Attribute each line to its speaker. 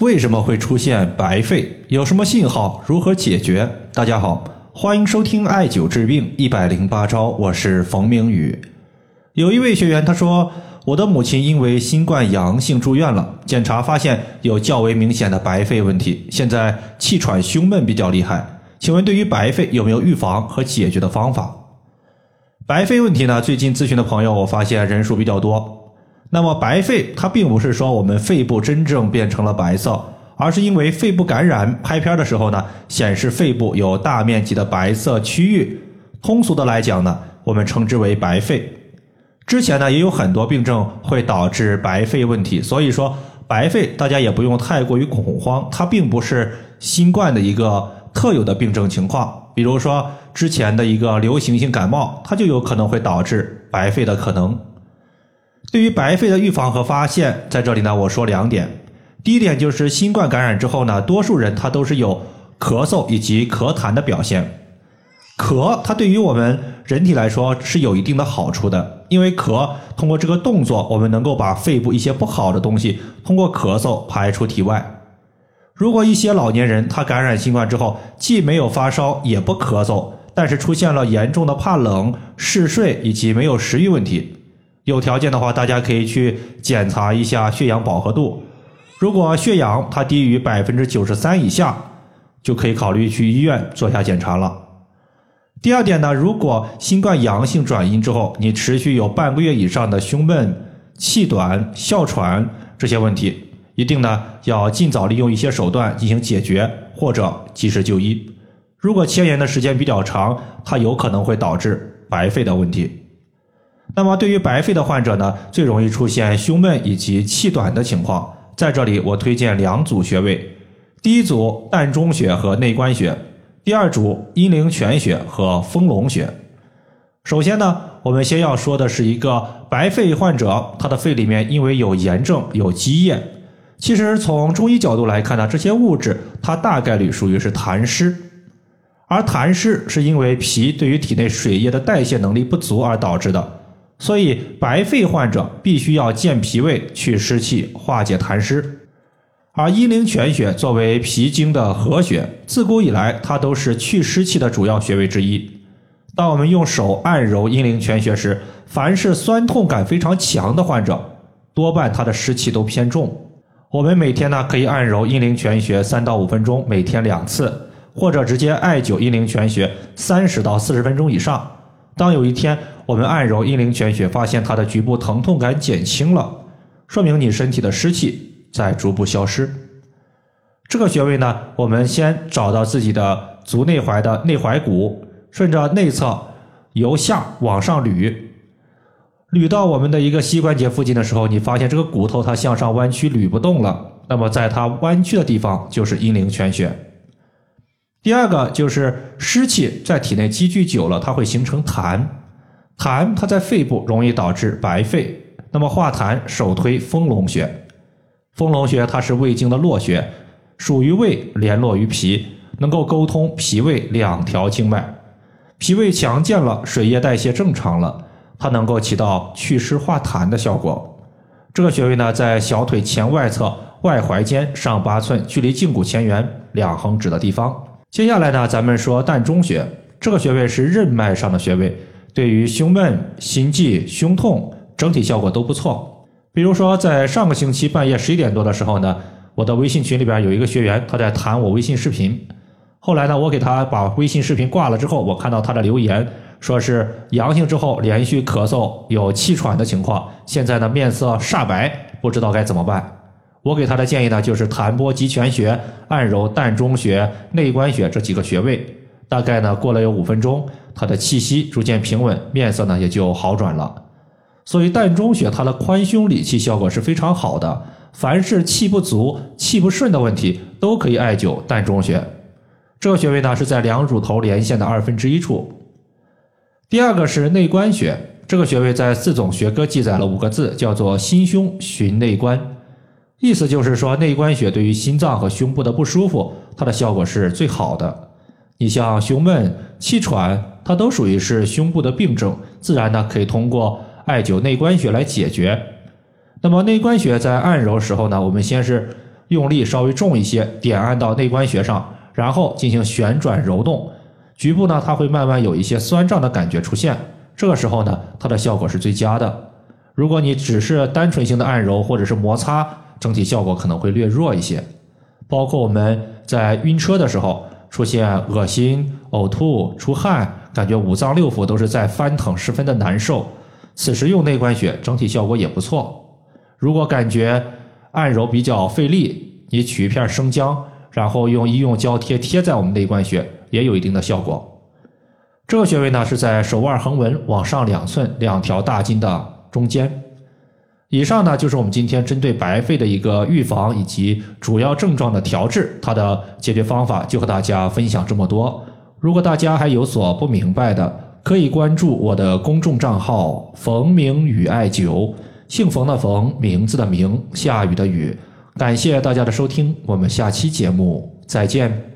Speaker 1: 为什么会出现白肺？有什么信号？如何解决？大家好，欢迎收听艾灸治病一百零八招，我是冯明宇。有一位学员他说，我的母亲因为新冠阳性住院了，检查发现有较为明显的白肺问题，现在气喘胸闷比较厉害。请问对于白肺有没有预防和解决的方法？白肺问题呢？最近咨询的朋友我发现人数比较多。那么白肺它并不是说我们肺部真正变成了白色，而是因为肺部感染，拍片的时候呢显示肺部有大面积的白色区域。通俗的来讲呢，我们称之为白肺。之前呢也有很多病症会导致白肺问题，所以说白肺大家也不用太过于恐慌，它并不是新冠的一个特有的病症情况。比如说之前的一个流行性感冒，它就有可能会导致白肺的可能。对于白肺的预防和发现，在这里呢，我说两点。第一点就是新冠感染之后呢，多数人他都是有咳嗽以及咳痰的表现。咳，它对于我们人体来说是有一定的好处的，因为咳通过这个动作，我们能够把肺部一些不好的东西通过咳嗽排出体外。如果一些老年人他感染新冠之后，既没有发烧也不咳嗽，但是出现了严重的怕冷、嗜睡以及没有食欲问题。有条件的话，大家可以去检查一下血氧饱和度。如果血氧它低于百分之九十三以下，就可以考虑去医院做下检查了。第二点呢，如果新冠阳性转阴之后，你持续有半个月以上的胸闷、气短、哮喘这些问题，一定呢要尽早利用一些手段进行解决，或者及时就医。如果牵延的时间比较长，它有可能会导致白肺的问题。那么，对于白肺的患者呢，最容易出现胸闷以及气短的情况。在这里，我推荐两组穴位：第一组膻中穴和内关穴；第二组阴陵泉穴和丰隆穴。首先呢，我们先要说的是一个白肺患者，他的肺里面因为有炎症、有积液。其实从中医角度来看呢，这些物质它大概率属于是痰湿，而痰湿是因为脾对于体内水液的代谢能力不足而导致的。所以，白肺患者必须要健脾胃、去湿气、化解痰湿。而阴陵泉穴作为脾经的合穴，自古以来它都是去湿气的主要穴位之一。当我们用手按揉阴陵泉穴时，凡是酸痛感非常强的患者，多半他的湿气都偏重。我们每天呢可以按揉阴陵泉穴三到五分钟，每天两次，或者直接艾灸阴陵泉穴三十到四十分钟以上。当有一天我们按揉阴陵泉穴，发现它的局部疼痛感减轻了，说明你身体的湿气在逐步消失。这个穴位呢，我们先找到自己的足内踝的内踝骨，顺着内侧由下往上捋，捋到我们的一个膝关节附近的时候，你发现这个骨头它向上弯曲，捋不动了。那么在它弯曲的地方就是阴陵泉穴。第二个就是湿气在体内积聚久了，它会形成痰，痰它在肺部容易导致白肺。那么化痰，首推丰隆穴。丰隆穴它是胃经的络穴，属于胃，联络于脾，能够沟通脾胃两条经脉。脾胃强健了，水液代谢正常了，它能够起到祛湿化痰的效果。这个穴位呢，在小腿前外侧外踝尖上八寸，距离胫骨前缘两横指的地方。接下来呢，咱们说膻中穴，这个穴位是任脉上的穴位，对于胸闷、心悸、胸痛整体效果都不错。比如说，在上个星期半夜十一点多的时候呢，我的微信群里边有一个学员，他在谈我微信视频。后来呢，我给他把微信视频挂了之后，我看到他的留言，说是阳性之后连续咳嗽、有气喘的情况，现在呢面色煞白，不知道该怎么办。我给他的建议呢，就是弹拨极泉穴、按揉膻中穴、内关穴这几个穴位。大概呢，过了有五分钟，他的气息逐渐平稳，面色呢也就好转了。所以膻中穴它的宽胸理气效果是非常好的。凡是气不足、气不顺的问题，都可以艾灸膻中穴。这个穴位呢是在两乳头连线的二分之一处。第二个是内关穴，这个穴位在四种学科记载了五个字，叫做心胸寻内关。意思就是说，内关穴对于心脏和胸部的不舒服，它的效果是最好的。你像胸闷、气喘，它都属于是胸部的病症，自然呢可以通过艾灸内关穴来解决。那么内关穴在按揉时候呢，我们先是用力稍微重一些，点按到内关穴上，然后进行旋转揉动，局部呢它会慢慢有一些酸胀的感觉出现。这个时候呢，它的效果是最佳的。如果你只是单纯性的按揉或者是摩擦，整体效果可能会略弱一些。包括我们在晕车的时候出现恶心、呕吐、出汗，感觉五脏六腑都是在翻腾，十分的难受。此时用内关穴，整体效果也不错。如果感觉按揉比较费力，你取一片生姜，然后用医用胶贴贴在我们内关穴，也有一定的效果。这个穴位呢是在手腕横纹往上两寸，两条大筋的中间。以上呢就是我们今天针对白肺的一个预防以及主要症状的调治，它的解决方法就和大家分享这么多。如果大家还有所不明白的，可以关注我的公众账号“冯明宇艾灸”，姓冯的冯，名字的名，下雨的雨。感谢大家的收听，我们下期节目再见。